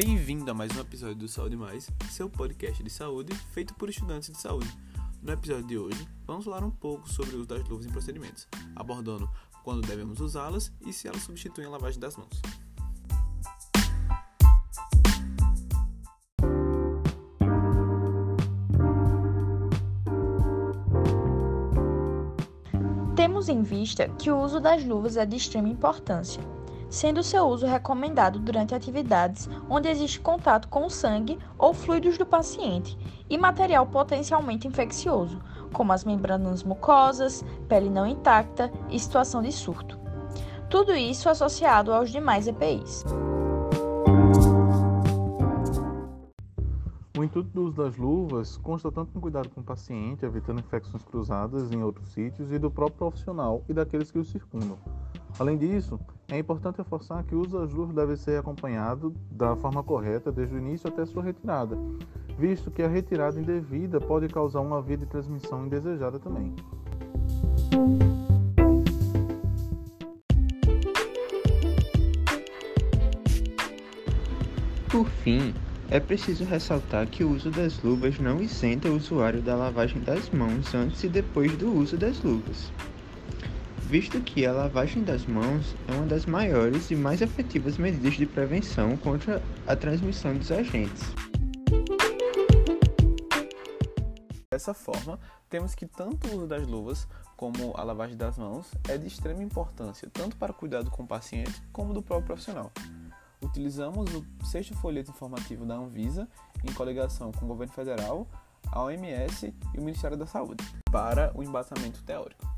Bem-vindo a mais um episódio do Saúde Mais, seu podcast de saúde feito por estudantes de saúde. No episódio de hoje, vamos falar um pouco sobre o uso das luvas em procedimentos, abordando quando devemos usá-las e se elas substituem a lavagem das mãos. Temos em vista que o uso das luvas é de extrema importância, sendo seu uso recomendado durante atividades onde existe contato com o sangue ou fluidos do paciente e material potencialmente infeccioso, como as membranas mucosas, pele não intacta e situação de surto. Tudo isso associado aos demais EPIs. O intuito do uso das luvas consta tanto no cuidado com o paciente, evitando infecções cruzadas em outros sítios, e do próprio profissional e daqueles que o circundam. Além disso, é importante reforçar que o uso das luvas deve ser acompanhado da forma correta desde o início até sua retirada, visto que a retirada indevida pode causar uma via de transmissão indesejada também. Por fim, é preciso ressaltar que o uso das luvas não isenta o usuário da lavagem das mãos antes e depois do uso das luvas, visto que a lavagem das mãos é uma das maiores e mais efetivas medidas de prevenção contra a transmissão dos agentes. Dessa forma, temos que tanto o uso das luvas como a lavagem das mãos é de extrema importância, tanto para o cuidado com o paciente como do próprio profissional utilizamos o sexto folheto informativo da Anvisa, em coligação com o governo federal, a OMS e o Ministério da Saúde, para o embasamento teórico.